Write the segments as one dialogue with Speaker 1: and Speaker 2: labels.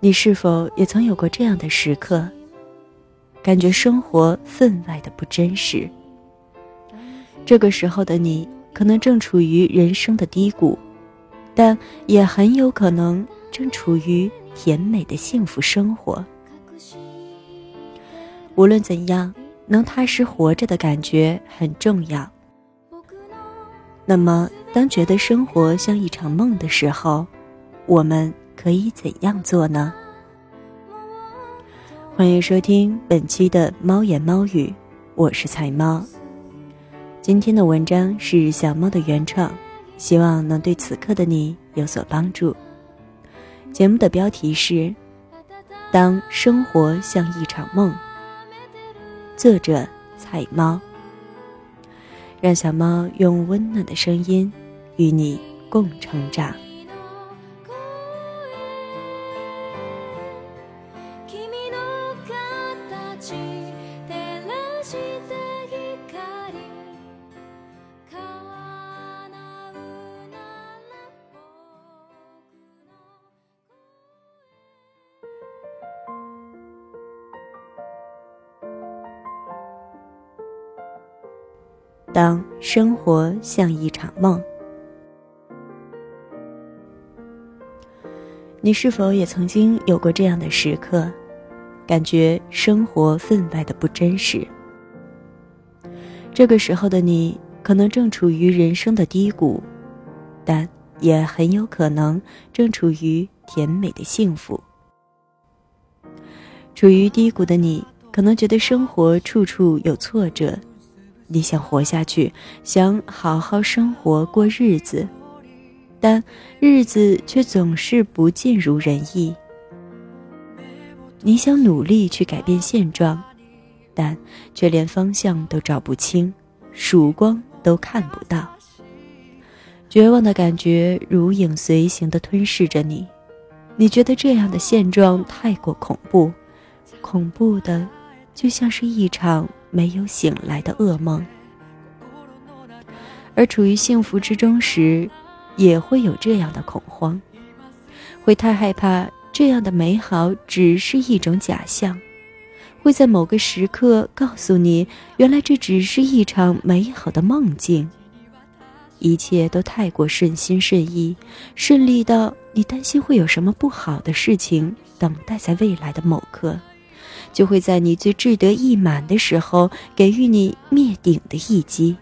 Speaker 1: 你是否也曾有过这样的时刻，感觉生活分外的不真实？这个时候的你，可能正处于人生的低谷，但也很有可能正处于甜美的幸福生活。无论怎样，能踏实活着的感觉很重要。那么，当觉得生活像一场梦的时候，我们可以怎样做呢？欢迎收听本期的猫言猫语，我是彩猫。今天的文章是小猫的原创，希望能对此刻的你有所帮助。节目的标题是《当生活像一场梦》，作者彩猫。让小猫用温暖的声音与你共成长。当生活像一场梦，你是否也曾经有过这样的时刻，感觉生活分外的不真实？这个时候的你，可能正处于人生的低谷，但也很有可能正处于甜美的幸福。处于低谷的你，可能觉得生活处处有挫折。你想活下去，想好好生活过日子，但日子却总是不尽如人意。你想努力去改变现状，但却连方向都找不清，曙光都看不到。绝望的感觉如影随形地吞噬着你，你觉得这样的现状太过恐怖，恐怖的就像是一场。没有醒来的噩梦，而处于幸福之中时，也会有这样的恐慌，会太害怕这样的美好只是一种假象，会在某个时刻告诉你，原来这只是一场美好的梦境，一切都太过顺心顺意，顺利到你担心会有什么不好的事情等待在未来的某刻。就会在你最志得意满的时候，给予你灭顶的一击。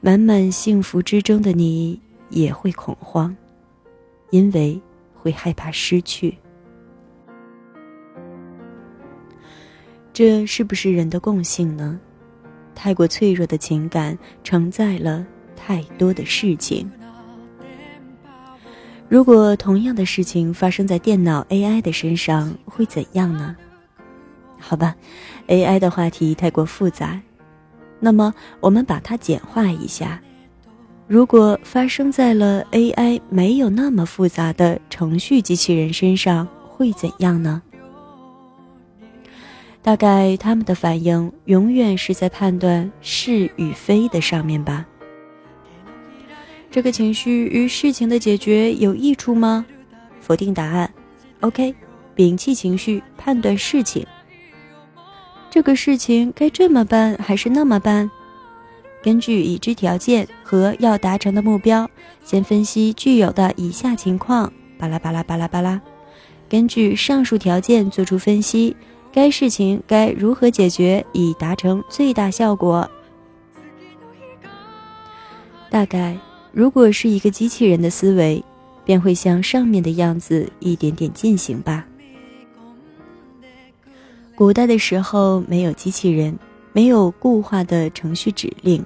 Speaker 1: 满满幸福之中的你也会恐慌，因为会害怕失去。这是不是人的共性呢？太过脆弱的情感承载了太多的事情。如果同样的事情发生在电脑 AI 的身上，会怎样呢？好吧，AI 的话题太过复杂，那么我们把它简化一下。如果发生在了 AI 没有那么复杂的程序机器人身上，会怎样呢？大概他们的反应永远是在判断是与非的上面吧。这个情绪与事情的解决有益处吗？否定答案。OK，摒弃情绪，判断事情。这个事情该这么办还是那么办？根据已知条件和要达成的目标，先分析具有的以下情况。巴拉巴拉巴拉巴拉。根据上述条件做出分析，该事情该如何解决以达成最大效果？大概。如果是一个机器人的思维，便会像上面的样子一点点进行吧。古代的时候没有机器人，没有固化的程序指令，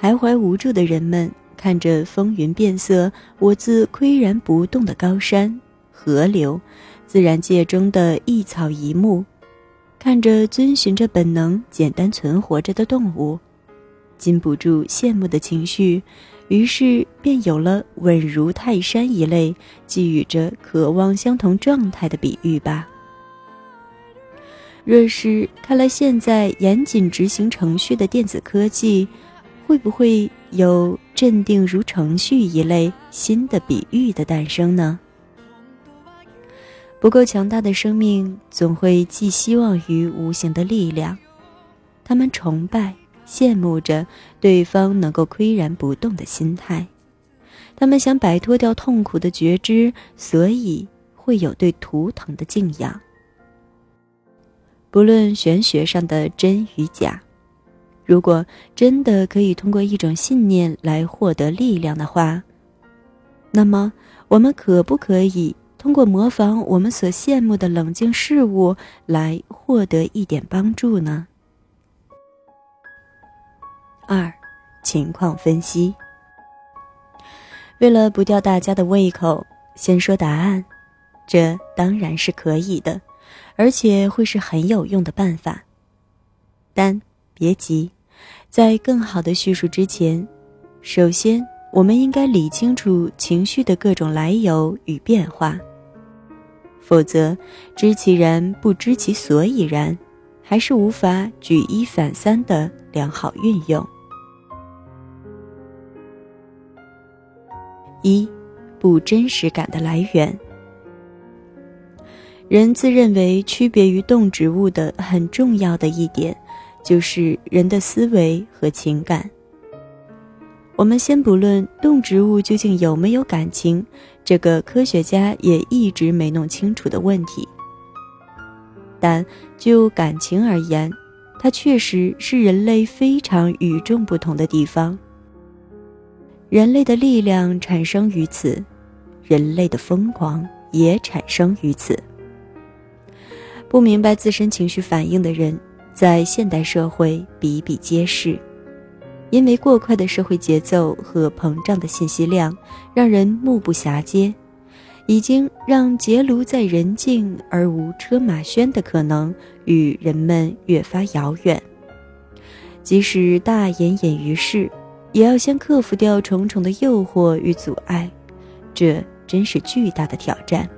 Speaker 1: 徘徊无助的人们看着风云变色、我自岿然不动的高山、河流、自然界中的一草一木，看着遵循着本能简单存活着的动物，禁不住羡慕的情绪。于是便有了稳如泰山一类，寄予着渴望相同状态的比喻吧。若是看来现在严谨执行程序的电子科技，会不会有镇定如程序一类新的比喻的诞生呢？不够强大的生命总会寄希望于无形的力量，他们崇拜、羡慕着对方能够岿然不动的心态，他们想摆脱掉痛苦的觉知，所以会有对图腾的敬仰。不论玄学上的真与假，如果真的可以通过一种信念来获得力量的话，那么我们可不可以？通过模仿我们所羡慕的冷静事物来获得一点帮助呢？二，情况分析。为了不吊大家的胃口，先说答案，这当然是可以的，而且会是很有用的办法。但别急，在更好的叙述之前，首先我们应该理清楚情绪的各种来由与变化。否则，知其然不知其所以然，还是无法举一反三的良好运用。一，不真实感的来源。人自认为区别于动植物的很重要的一点，就是人的思维和情感。我们先不论动植物究竟有没有感情，这个科学家也一直没弄清楚的问题。但就感情而言，它确实是人类非常与众不同的地方。人类的力量产生于此，人类的疯狂也产生于此。不明白自身情绪反应的人，在现代社会比比皆是。因为过快的社会节奏和膨胀的信息量，让人目不暇接，已经让结庐在人境而无车马喧的可能与人们越发遥远。即使大隐隐于市，也要先克服掉重重的诱惑与阻碍，这真是巨大的挑战。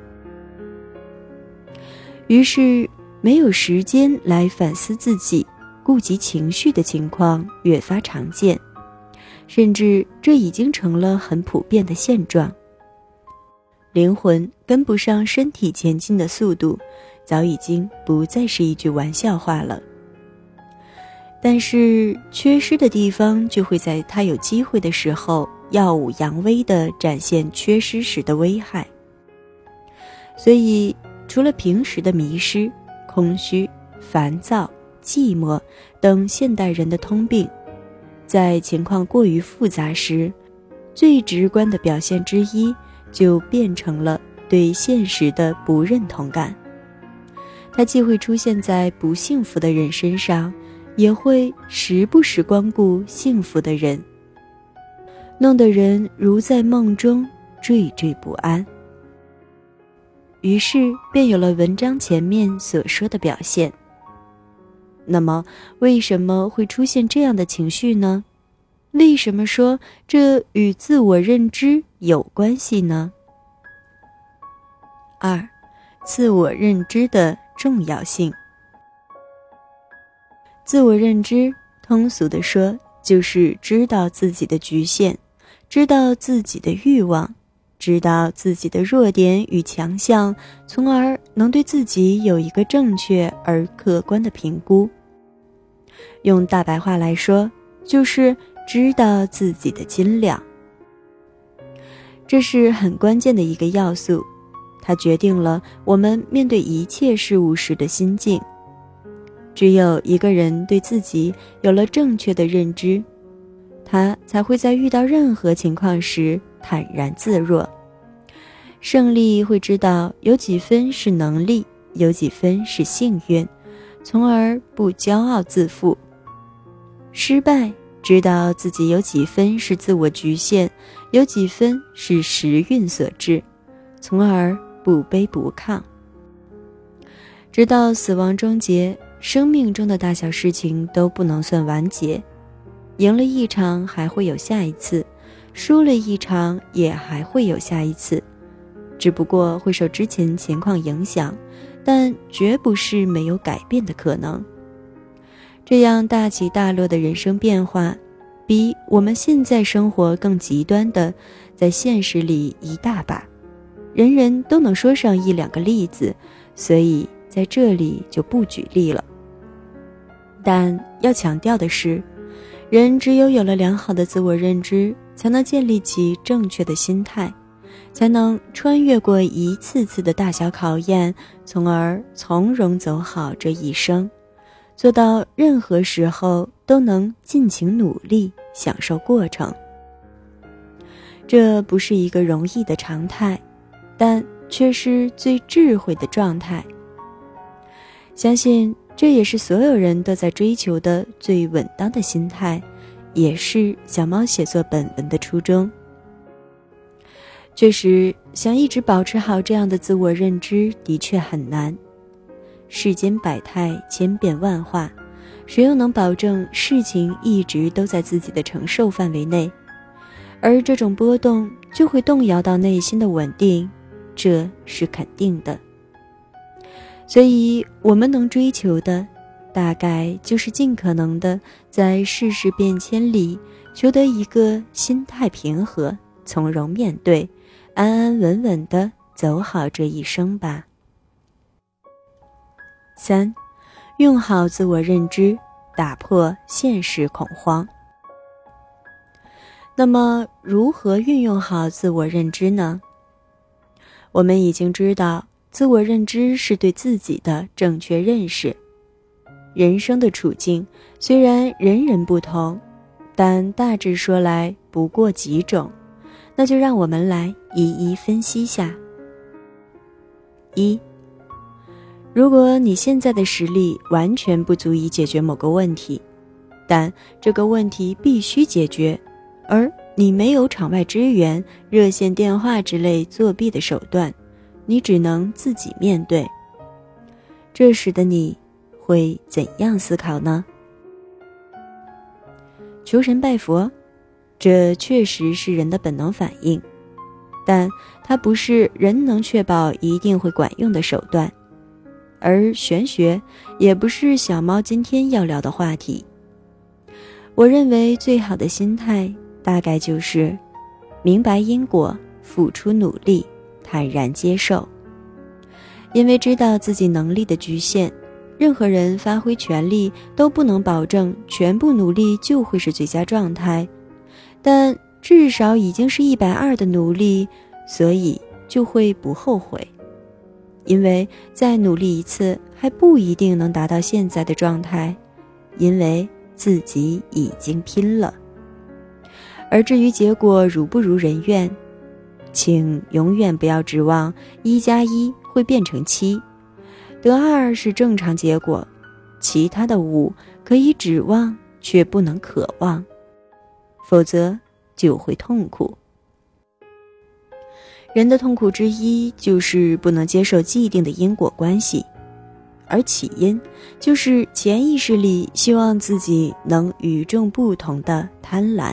Speaker 1: 于是，没有时间来反思自己。顾及情绪的情况越发常见，甚至这已经成了很普遍的现状。灵魂跟不上身体前进的速度，早已经不再是一句玩笑话了。但是缺失的地方，就会在他有机会的时候耀武扬威地展现缺失时的危害。所以，除了平时的迷失、空虚、烦躁。寂寞等现代人的通病，在情况过于复杂时，最直观的表现之一就变成了对现实的不认同感。它既会出现在不幸福的人身上，也会时不时光顾幸福的人，弄得人如在梦中惴惴不安。于是便有了文章前面所说的表现。那么，为什么会出现这样的情绪呢？为什么说这与自我认知有关系呢？二，自我认知的重要性。自我认知，通俗的说，就是知道自己的局限，知道自己的欲望，知道自己的弱点与强项，从而能对自己有一个正确而客观的评估。用大白话来说，就是知道自己的斤两。这是很关键的一个要素，它决定了我们面对一切事物时的心境。只有一个人对自己有了正确的认知，他才会在遇到任何情况时坦然自若。胜利会知道有几分是能力，有几分是幸运，从而不骄傲自负。失败，知道自己有几分是自我局限，有几分是时运所致，从而不卑不亢。直到死亡终结，生命中的大小事情都不能算完结。赢了一场，还会有下一次；输了一场，也还会有下一次，只不过会受之前情况影响，但绝不是没有改变的可能。这样大起大落的人生变化，比我们现在生活更极端的，在现实里一大把。人人都能说上一两个例子，所以在这里就不举例了。但要强调的是，人只有有了良好的自我认知，才能建立起正确的心态，才能穿越过一次次的大小考验，从而从容走好这一生，做到任何时候都能尽情努力，享受过程。这不是一个容易的常态，但却是最智慧的状态。相信。这也是所有人都在追求的最稳当的心态，也是小猫写作本文的初衷。确实，想一直保持好这样的自我认知的确很难。世间百态千变万化，谁又能保证事情一直都在自己的承受范围内？而这种波动就会动摇到内心的稳定，这是肯定的。所以，我们能追求的，大概就是尽可能的在世事变迁里，求得一个心态平和、从容面对、安安稳稳的走好这一生吧。三，用好自我认知，打破现实恐慌。那么，如何运用好自我认知呢？我们已经知道。自我认知是对自己的正确认识。人生的处境虽然人人不同，但大致说来不过几种，那就让我们来一一分析下。一，如果你现在的实力完全不足以解决某个问题，但这个问题必须解决，而你没有场外支援、热线电话之类作弊的手段。你只能自己面对。这时的你会怎样思考呢？求神拜佛，这确实是人的本能反应，但它不是人能确保一定会管用的手段。而玄学也不是小猫今天要聊的话题。我认为最好的心态大概就是明白因果，付出努力。坦然接受，因为知道自己能力的局限，任何人发挥全力都不能保证全部努力就会是最佳状态，但至少已经是一百二的努力，所以就会不后悔，因为再努力一次还不一定能达到现在的状态，因为自己已经拼了。而至于结果如不如人愿。请永远不要指望一加一会变成七，得二是正常结果，其他的五可以指望却不能渴望，否则就会痛苦。人的痛苦之一就是不能接受既定的因果关系，而起因就是潜意识里希望自己能与众不同的贪婪。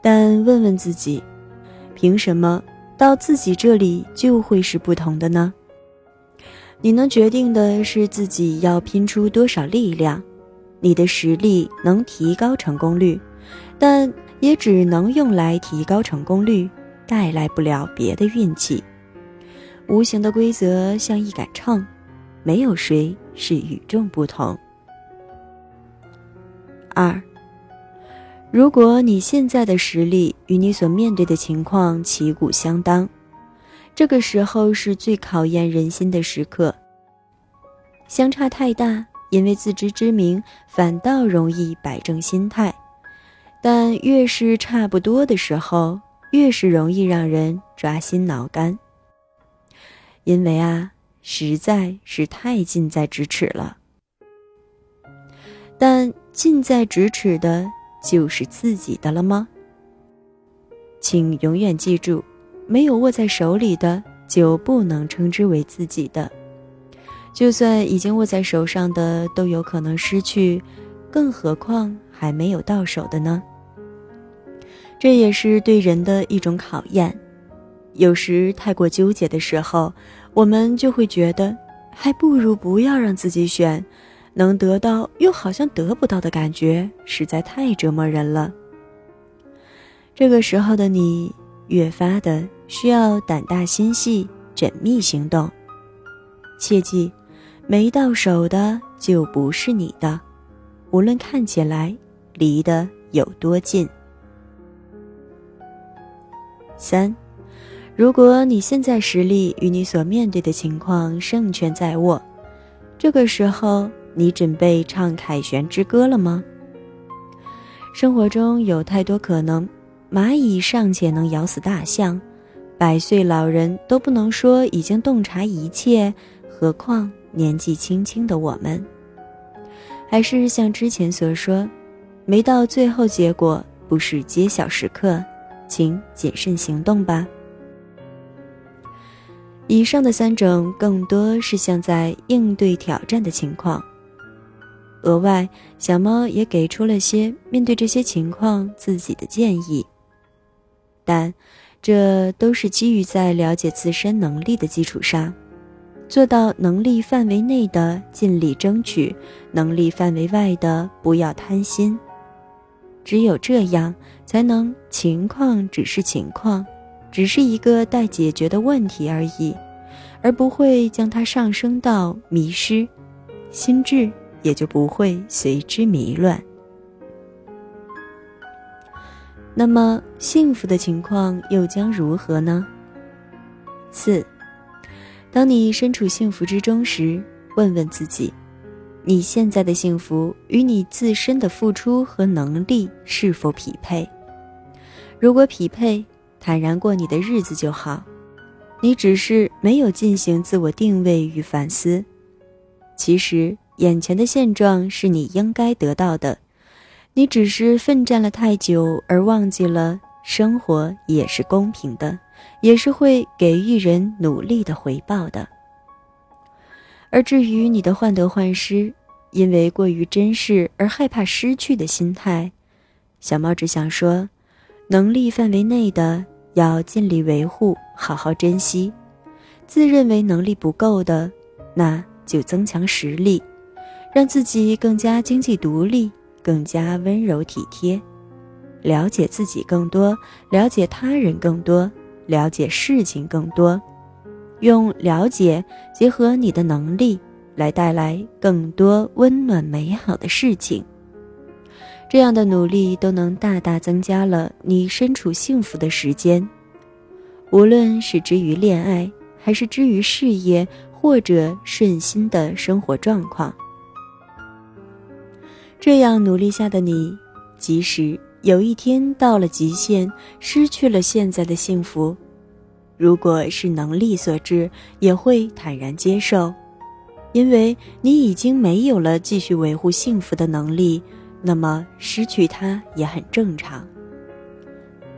Speaker 1: 但问问自己。凭什么到自己这里就会是不同的呢？你能决定的是自己要拼出多少力量，你的实力能提高成功率，但也只能用来提高成功率，带来不了别的运气。无形的规则像一杆秤，没有谁是与众不同。二。如果你现在的实力与你所面对的情况旗鼓相当，这个时候是最考验人心的时刻。相差太大，因为自知之明，反倒容易摆正心态；但越是差不多的时候，越是容易让人抓心挠肝。因为啊，实在是太近在咫尺了。但近在咫尺的。就是自己的了吗？请永远记住，没有握在手里的就不能称之为自己的。就算已经握在手上的都有可能失去，更何况还没有到手的呢？这也是对人的一种考验。有时太过纠结的时候，我们就会觉得，还不如不要让自己选。能得到又好像得不到的感觉，实在太折磨人了。这个时候的你，越发的需要胆大心细、缜密行动。切记，没到手的就不是你的，无论看起来离得有多近。三，如果你现在实力与你所面对的情况胜券在握，这个时候你准备唱凯旋之歌了吗？生活中有太多可能，蚂蚁尚且能咬死大象，百岁老人都不能说已经洞察一切，何况年纪轻轻的我们？还是像之前所说，没到最后结果不是揭晓时刻。请谨慎行动吧。以上的三种更多是像在应对挑战的情况。额外，小猫也给出了些面对这些情况自己的建议。但，这都是基于在了解自身能力的基础上，做到能力范围内的尽力争取，能力范围外的不要贪心。只有这样，才能情况只是情况，只是一个待解决的问题而已，而不会将它上升到迷失，心智也就不会随之迷乱。那么，幸福的情况又将如何呢？四，当你身处幸福之中时，问问自己。你现在的幸福与你自身的付出和能力是否匹配？如果匹配，坦然过你的日子就好。你只是没有进行自我定位与反思。其实，眼前的现状是你应该得到的，你只是奋战了太久而忘记了，生活也是公平的，也是会给予人努力的回报的。而至于你的患得患失，因为过于珍视而害怕失去的心态，小猫只想说：能力范围内的要尽力维护，好好珍惜；自认为能力不够的，那就增强实力，让自己更加经济独立，更加温柔体贴，了解自己更多，了解他人更多，了解事情更多。用了解结合你的能力，来带来更多温暖美好的事情。这样的努力都能大大增加了你身处幸福的时间，无论是之于恋爱，还是之于事业，或者顺心的生活状况。这样努力下的你，即使有一天到了极限，失去了现在的幸福。如果是能力所致，也会坦然接受，因为你已经没有了继续维护幸福的能力，那么失去它也很正常。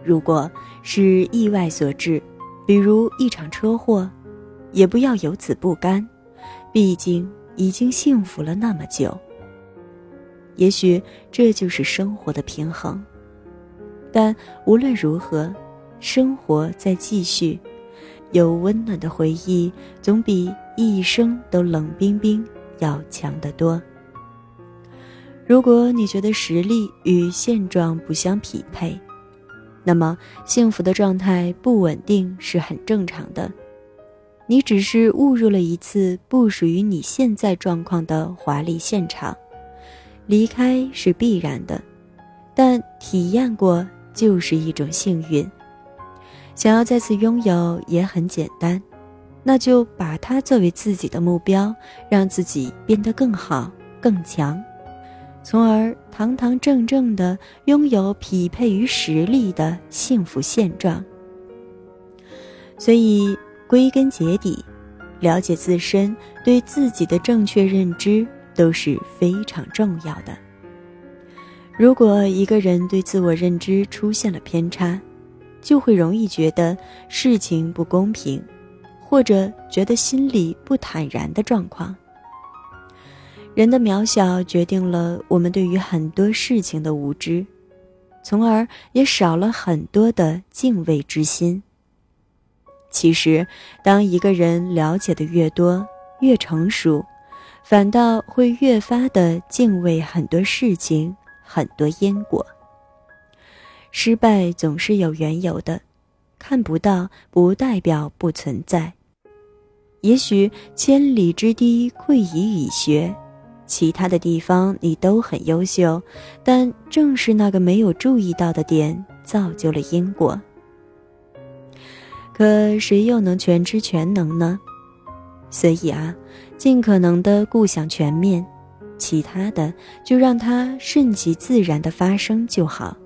Speaker 1: 如果是意外所致，比如一场车祸，也不要由此不甘，毕竟已经幸福了那么久。也许这就是生活的平衡，但无论如何，生活在继续。有温暖的回忆，总比一生都冷冰冰要强得多。如果你觉得实力与现状不相匹配，那么幸福的状态不稳定是很正常的。你只是误入了一次不属于你现在状况的华丽现场，离开是必然的，但体验过就是一种幸运。想要再次拥有也很简单，那就把它作为自己的目标，让自己变得更好、更强，从而堂堂正正的拥有匹配于实力的幸福现状。所以，归根结底，了解自身、对自己的正确认知都是非常重要的。如果一个人对自我认知出现了偏差，就会容易觉得事情不公平，或者觉得心里不坦然的状况。人的渺小决定了我们对于很多事情的无知，从而也少了很多的敬畏之心。其实，当一个人了解的越多、越成熟，反倒会越发的敬畏很多事情、很多因果。失败总是有缘由的，看不到，不代表不存在。也许千里之堤溃于蚁穴，其他的地方你都很优秀，但正是那个没有注意到的点，造就了因果。可谁又能全知全能呢？所以啊，尽可能的顾想全面，其他的就让它顺其自然的发生就好。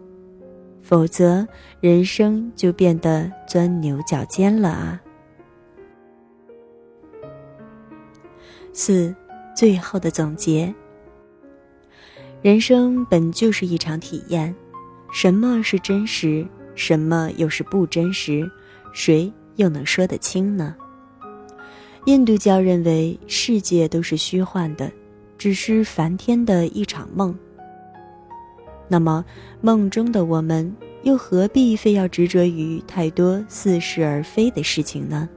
Speaker 1: 否则，人生就变得钻牛角尖了啊！四，最后的总结。人生本就是一场体验，什么是真实，什么又是不真实，谁又能说得清呢？印度教认为世界都是虚幻的，只是梵天的一场梦。那么，梦中的我们又何必非要执着于太多似是而非的事情呢？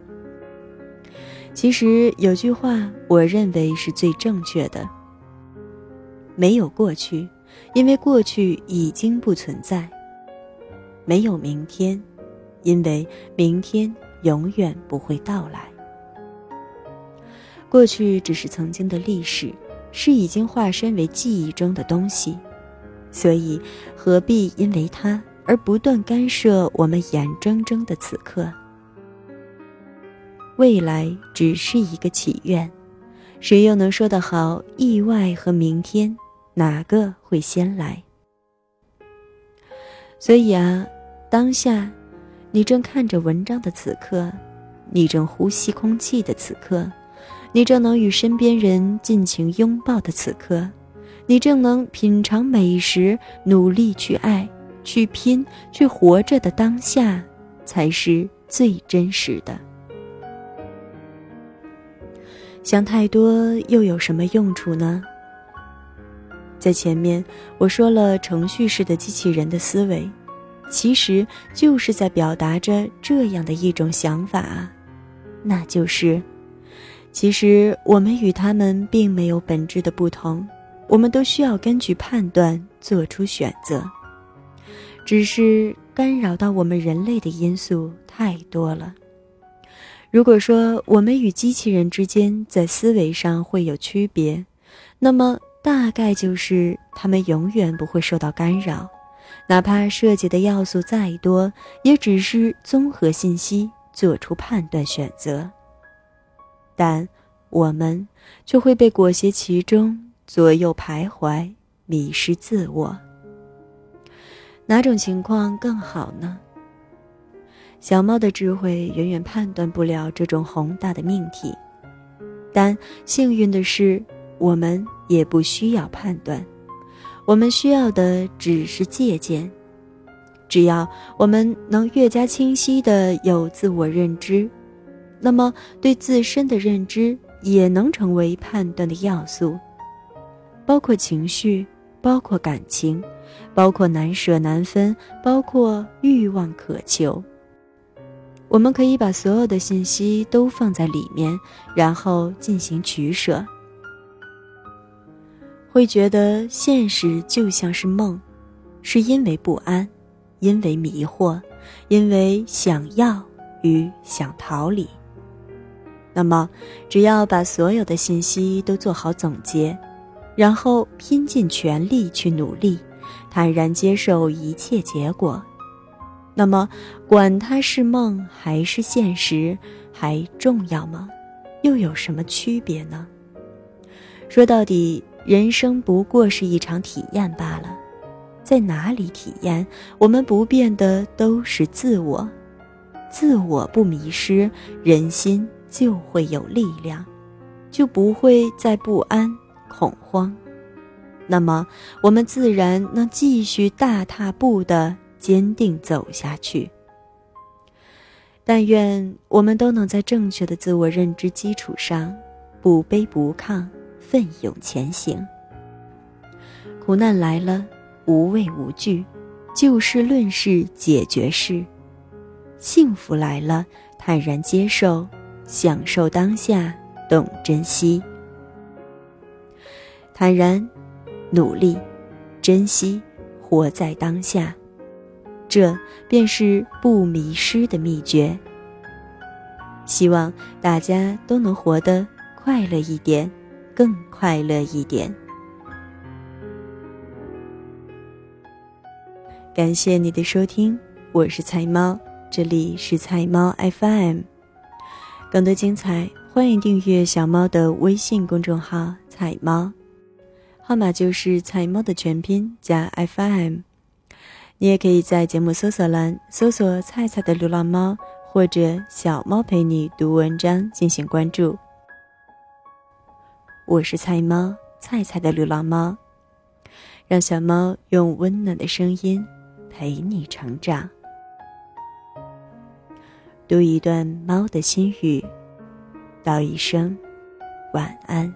Speaker 1: 其实有句话，我认为是最正确的：没有过去，因为过去已经不存在；没有明天，因为明天永远不会到来。过去只是曾经的历史，是已经化身为记忆中的东西。所以，何必因为它而不断干涉我们眼睁睁的此刻？未来只是一个祈愿，谁又能说得好？意外和明天，哪个会先来？所以啊，当下，你正看着文章的此刻，你正呼吸空气的此刻，你正能与身边人尽情拥抱的此刻。你正能品尝美食，努力去爱，去拼，去活着的当下，才是最真实的。想太多又有什么用处呢？在前面我说了程序式的机器人的思维，其实就是在表达着这样的一种想法，那就是，其实我们与他们并没有本质的不同。我们都需要根据判断做出选择，只是干扰到我们人类的因素太多了。如果说我们与机器人之间在思维上会有区别，那么大概就是他们永远不会受到干扰，哪怕涉及的要素再多，也只是综合信息做出判断选择，但我们却会被裹挟其中。左右徘徊，迷失自我。哪种情况更好呢？小猫的智慧远远判断不了这种宏大的命题，但幸运的是，我们也不需要判断，我们需要的只是借鉴。只要我们能越加清晰的有自我认知，那么对自身的认知也能成为判断的要素。包括情绪，包括感情，包括难舍难分，包括欲望渴求。我们可以把所有的信息都放在里面，然后进行取舍。会觉得现实就像是梦，是因为不安，因为迷惑，因为想要与想逃离。那么，只要把所有的信息都做好总结。然后拼尽全力去努力，坦然接受一切结果。那么，管它是梦还是现实，还重要吗？又有什么区别呢？说到底，人生不过是一场体验罢了。在哪里体验，我们不变的都是自我。自我不迷失，人心就会有力量，就不会再不安。恐慌，那么我们自然能继续大踏步的坚定走下去。但愿我们都能在正确的自我认知基础上，不卑不亢，奋勇前行。苦难来了，无畏无惧，就事论事解决事；幸福来了，坦然接受，享受当下，懂珍惜。坦然，努力，珍惜，活在当下，这便是不迷失的秘诀。希望大家都能活得快乐一点，更快乐一点。感谢你的收听，我是菜猫，这里是菜猫 FM。更多精彩，欢迎订阅小猫的微信公众号“菜猫”，号码就是“菜猫”的全拼加 FM。你也可以在节目搜索栏搜索“菜菜的流浪猫”或者“小猫陪你读文章”进行关注。我是菜猫，菜菜的流浪猫，让小猫用温暖的声音。陪你成长，读一段猫的心语，道一声晚安。